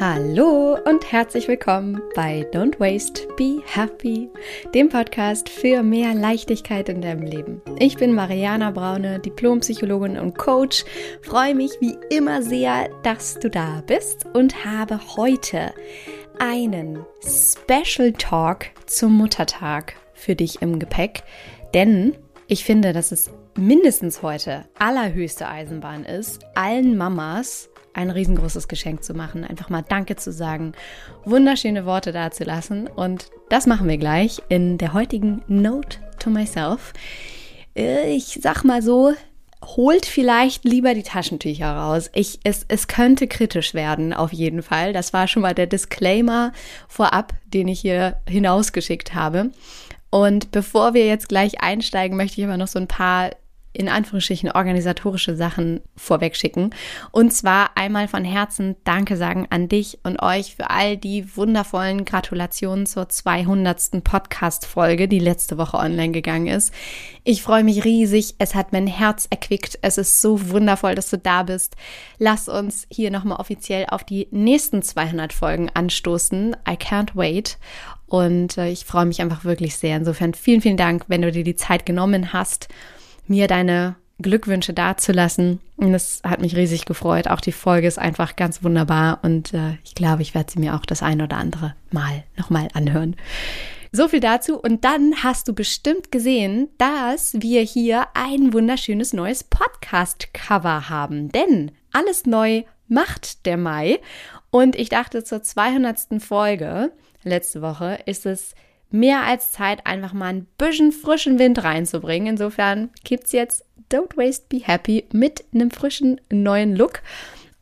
Hallo und herzlich willkommen bei Don't Waste, Be Happy, dem Podcast für mehr Leichtigkeit in deinem Leben. Ich bin Mariana Braune, Diplompsychologin und Coach. Freue mich wie immer sehr, dass du da bist und habe heute einen Special Talk zum Muttertag für dich im Gepäck, denn ich finde, dass es mindestens heute allerhöchste Eisenbahn ist, allen Mamas ein riesengroßes Geschenk zu machen, einfach mal Danke zu sagen, wunderschöne Worte dazulassen. Und das machen wir gleich in der heutigen Note to Myself. Ich sag mal so, holt vielleicht lieber die Taschentücher raus. Ich, es, es könnte kritisch werden, auf jeden Fall. Das war schon mal der Disclaimer vorab, den ich hier hinausgeschickt habe. Und bevor wir jetzt gleich einsteigen, möchte ich aber noch so ein paar in Anführungsstrichen organisatorische Sachen vorweg schicken. Und zwar einmal von Herzen Danke sagen an dich und euch für all die wundervollen Gratulationen zur 200. Podcast-Folge, die letzte Woche online gegangen ist. Ich freue mich riesig. Es hat mein Herz erquickt. Es ist so wundervoll, dass du da bist. Lass uns hier nochmal offiziell auf die nächsten 200 Folgen anstoßen. I can't wait. Und äh, ich freue mich einfach wirklich sehr. Insofern vielen, vielen Dank, wenn du dir die Zeit genommen hast mir deine Glückwünsche dazulassen. Und das hat mich riesig gefreut. Auch die Folge ist einfach ganz wunderbar und äh, ich glaube, ich werde sie mir auch das ein oder andere Mal nochmal anhören. So viel dazu. Und dann hast du bestimmt gesehen, dass wir hier ein wunderschönes neues Podcast-Cover haben. Denn alles neu macht der Mai. Und ich dachte, zur 200. Folge letzte Woche ist es mehr als Zeit, einfach mal ein bisschen frischen Wind reinzubringen. Insofern gibt es jetzt Don't Waste, Be Happy mit einem frischen neuen Look.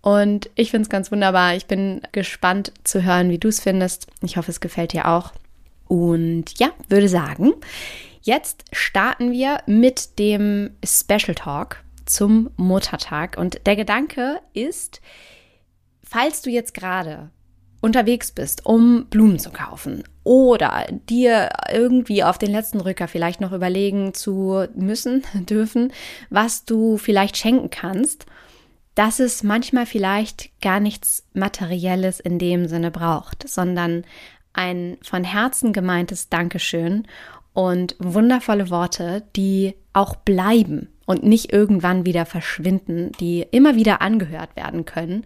Und ich finde es ganz wunderbar. Ich bin gespannt zu hören, wie du es findest. Ich hoffe, es gefällt dir auch. Und ja, würde sagen, jetzt starten wir mit dem Special Talk zum Muttertag. Und der Gedanke ist, falls du jetzt gerade unterwegs bist, um Blumen zu kaufen oder dir irgendwie auf den letzten Rücker vielleicht noch überlegen zu müssen, dürfen, was du vielleicht schenken kannst, dass es manchmal vielleicht gar nichts Materielles in dem Sinne braucht, sondern ein von Herzen gemeintes Dankeschön und wundervolle Worte, die auch bleiben und nicht irgendwann wieder verschwinden, die immer wieder angehört werden können.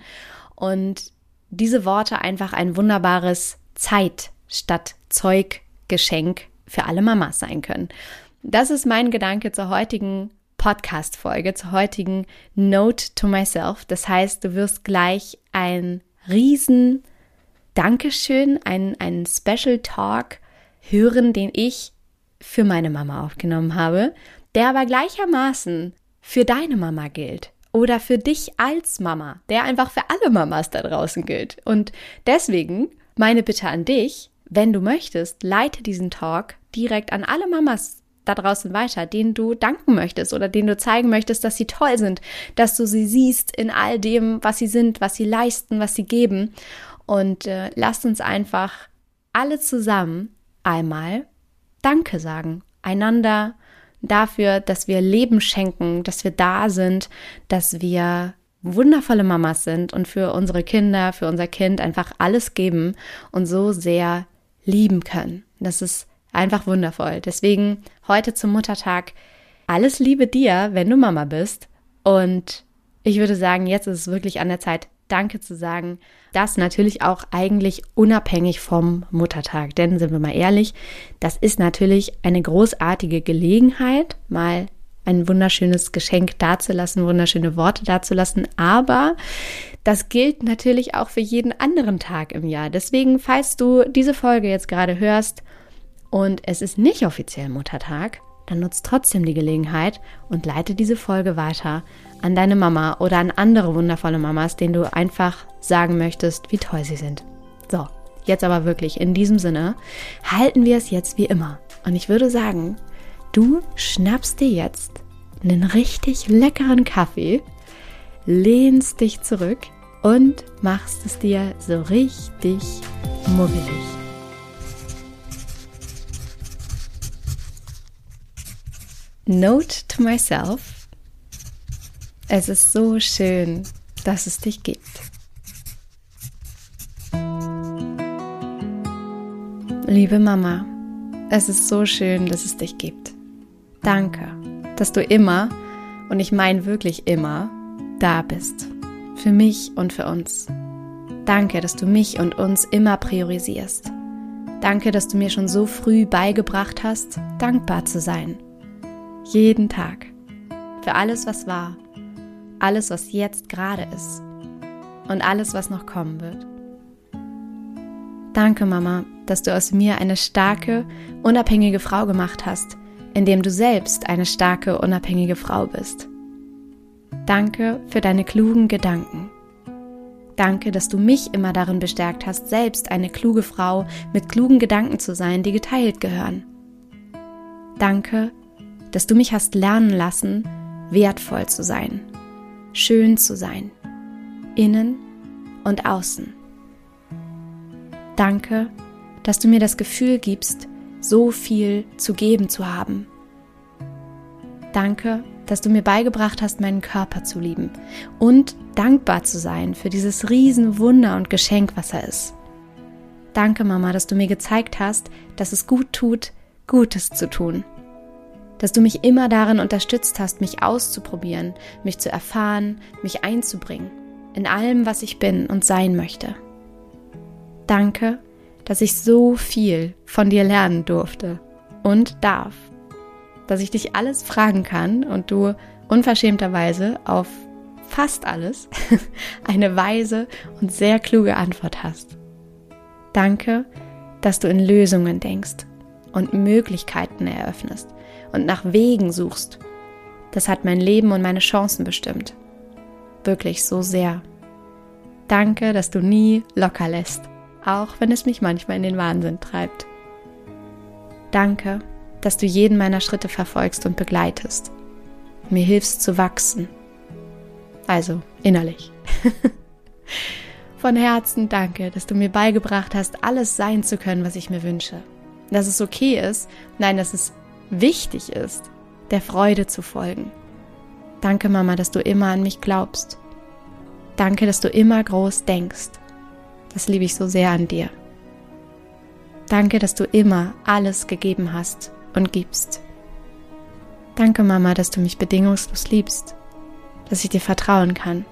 Und diese Worte einfach ein wunderbares Zeit statt Zeuggeschenk für alle Mamas sein können. Das ist mein Gedanke zur heutigen Podcast-Folge, zur heutigen Note to Myself. Das heißt, du wirst gleich ein riesen Dankeschön, einen, einen Special Talk hören, den ich für meine Mama aufgenommen habe, der aber gleichermaßen für deine Mama gilt oder für dich als Mama, der einfach für alle Mamas da draußen gilt. Und deswegen meine Bitte an dich, wenn du möchtest, leite diesen Talk direkt an alle Mamas da draußen weiter, denen du danken möchtest oder denen du zeigen möchtest, dass sie toll sind, dass du sie siehst in all dem, was sie sind, was sie leisten, was sie geben. Und äh, lasst uns einfach alle zusammen einmal Danke sagen, einander dafür, dass wir Leben schenken, dass wir da sind, dass wir wundervolle Mamas sind und für unsere Kinder, für unser Kind einfach alles geben und so sehr lieben können. Das ist einfach wundervoll. Deswegen heute zum Muttertag alles Liebe dir, wenn du Mama bist. Und ich würde sagen, jetzt ist es wirklich an der Zeit, Danke zu sagen. Das natürlich auch eigentlich unabhängig vom Muttertag. Denn sind wir mal ehrlich, das ist natürlich eine großartige Gelegenheit, mal ein wunderschönes Geschenk dazulassen, wunderschöne Worte dazulassen. Aber das gilt natürlich auch für jeden anderen Tag im Jahr. Deswegen, falls du diese Folge jetzt gerade hörst und es ist nicht offiziell Muttertag, dann nutzt trotzdem die Gelegenheit und leite diese Folge weiter an deine Mama oder an andere wundervolle Mamas, denen du einfach sagen möchtest, wie toll sie sind. So, jetzt aber wirklich in diesem Sinne, halten wir es jetzt wie immer. Und ich würde sagen, du schnappst dir jetzt einen richtig leckeren Kaffee, lehnst dich zurück und machst es dir so richtig muggelig. Note to myself. Es ist so schön, dass es dich gibt. Liebe Mama, es ist so schön, dass es dich gibt. Danke, dass du immer, und ich meine wirklich immer, da bist. Für mich und für uns. Danke, dass du mich und uns immer priorisierst. Danke, dass du mir schon so früh beigebracht hast, dankbar zu sein. Jeden Tag. Für alles, was war. Alles, was jetzt gerade ist. Und alles, was noch kommen wird. Danke, Mama, dass du aus mir eine starke, unabhängige Frau gemacht hast, indem du selbst eine starke, unabhängige Frau bist. Danke für deine klugen Gedanken. Danke, dass du mich immer darin bestärkt hast, selbst eine kluge Frau mit klugen Gedanken zu sein, die geteilt gehören. Danke, dass du mich hast lernen lassen, wertvoll zu sein, schön zu sein, innen und außen. Danke, dass du mir das Gefühl gibst, so viel zu geben zu haben. Danke, dass du mir beigebracht hast, meinen Körper zu lieben und dankbar zu sein für dieses Riesenwunder und Geschenk, was er ist. Danke, Mama, dass du mir gezeigt hast, dass es gut tut, Gutes zu tun. Dass du mich immer darin unterstützt hast, mich auszuprobieren, mich zu erfahren, mich einzubringen, in allem, was ich bin und sein möchte. Danke, dass ich so viel von dir lernen durfte und darf dass ich dich alles fragen kann und du unverschämterweise auf fast alles eine weise und sehr kluge Antwort hast. Danke, dass du in Lösungen denkst und Möglichkeiten eröffnest und nach Wegen suchst. Das hat mein Leben und meine Chancen bestimmt. Wirklich so sehr. Danke, dass du nie locker lässt, auch wenn es mich manchmal in den Wahnsinn treibt. Danke, dass du jeden meiner Schritte verfolgst und begleitest. Mir hilfst zu wachsen. Also innerlich. Von Herzen danke, dass du mir beigebracht hast, alles sein zu können, was ich mir wünsche. Dass es okay ist, nein, dass es wichtig ist, der Freude zu folgen. Danke, Mama, dass du immer an mich glaubst. Danke, dass du immer groß denkst. Das liebe ich so sehr an dir. Danke, dass du immer alles gegeben hast, und gibst. Danke, Mama, dass du mich bedingungslos liebst, dass ich dir vertrauen kann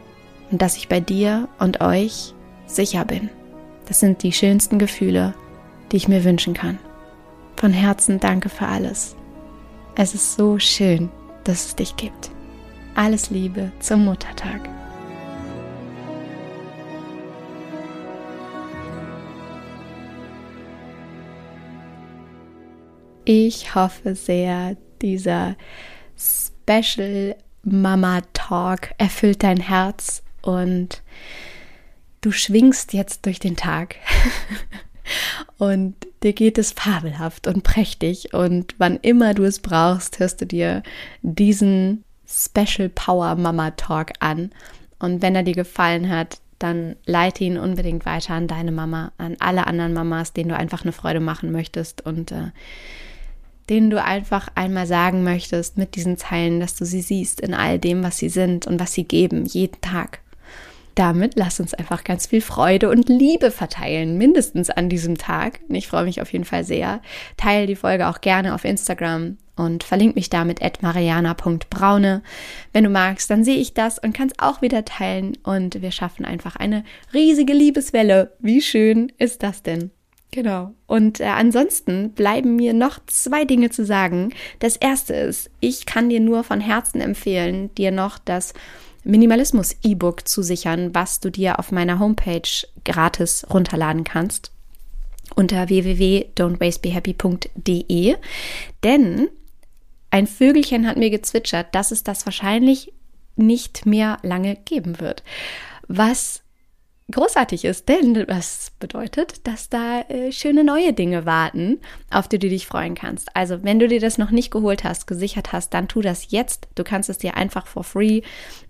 und dass ich bei dir und euch sicher bin. Das sind die schönsten Gefühle, die ich mir wünschen kann. Von Herzen danke für alles. Es ist so schön, dass es dich gibt. Alles Liebe zum Muttertag. Ich hoffe sehr, dieser Special Mama Talk erfüllt dein Herz und du schwingst jetzt durch den Tag. und dir geht es fabelhaft und prächtig und wann immer du es brauchst, hörst du dir diesen Special Power Mama Talk an. Und wenn er dir gefallen hat, dann leite ihn unbedingt weiter an deine Mama, an alle anderen Mamas, denen du einfach eine Freude machen möchtest und äh, denen du einfach einmal sagen möchtest mit diesen Zeilen, dass du sie siehst in all dem, was sie sind und was sie geben, jeden Tag. Damit lass uns einfach ganz viel Freude und Liebe verteilen, mindestens an diesem Tag. Ich freue mich auf jeden Fall sehr. Teile die Folge auch gerne auf Instagram und verlink mich damit at mariana.braune. Wenn du magst, dann sehe ich das und kann es auch wieder teilen und wir schaffen einfach eine riesige Liebeswelle. Wie schön ist das denn? Genau. Und äh, ansonsten bleiben mir noch zwei Dinge zu sagen. Das erste ist, ich kann dir nur von Herzen empfehlen, dir noch das Minimalismus-E-Book zu sichern, was du dir auf meiner Homepage gratis runterladen kannst unter www.don'twastebehappy.de. Denn ein Vögelchen hat mir gezwitschert, dass es das wahrscheinlich nicht mehr lange geben wird. Was großartig ist, denn was bedeutet, dass da äh, schöne neue Dinge warten, auf die du dich freuen kannst. Also, wenn du dir das noch nicht geholt hast, gesichert hast, dann tu das jetzt. Du kannst es dir einfach for free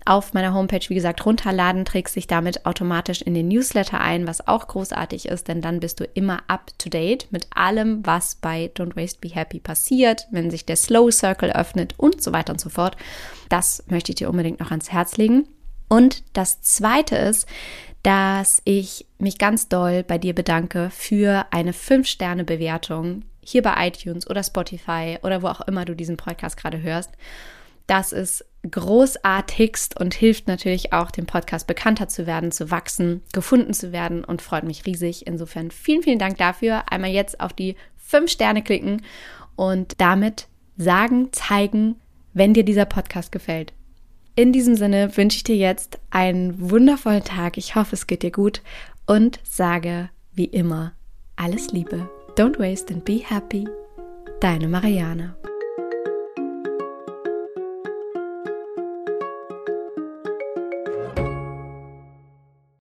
auf meiner Homepage, wie gesagt, runterladen, trägst dich damit automatisch in den Newsletter ein, was auch großartig ist, denn dann bist du immer up to date mit allem, was bei Don't Waste Be Happy passiert, wenn sich der Slow Circle öffnet und so weiter und so fort. Das möchte ich dir unbedingt noch ans Herz legen. Und das zweite ist, dass ich mich ganz doll bei dir bedanke für eine 5-Sterne-Bewertung hier bei iTunes oder Spotify oder wo auch immer du diesen Podcast gerade hörst. Das ist großartigst und hilft natürlich auch, dem Podcast bekannter zu werden, zu wachsen, gefunden zu werden und freut mich riesig. Insofern vielen, vielen Dank dafür. Einmal jetzt auf die 5 Sterne klicken und damit sagen, zeigen, wenn dir dieser Podcast gefällt. In diesem Sinne wünsche ich dir jetzt einen wundervollen Tag. Ich hoffe, es geht dir gut und sage wie immer alles Liebe. Don't waste and be happy. Deine Marianne.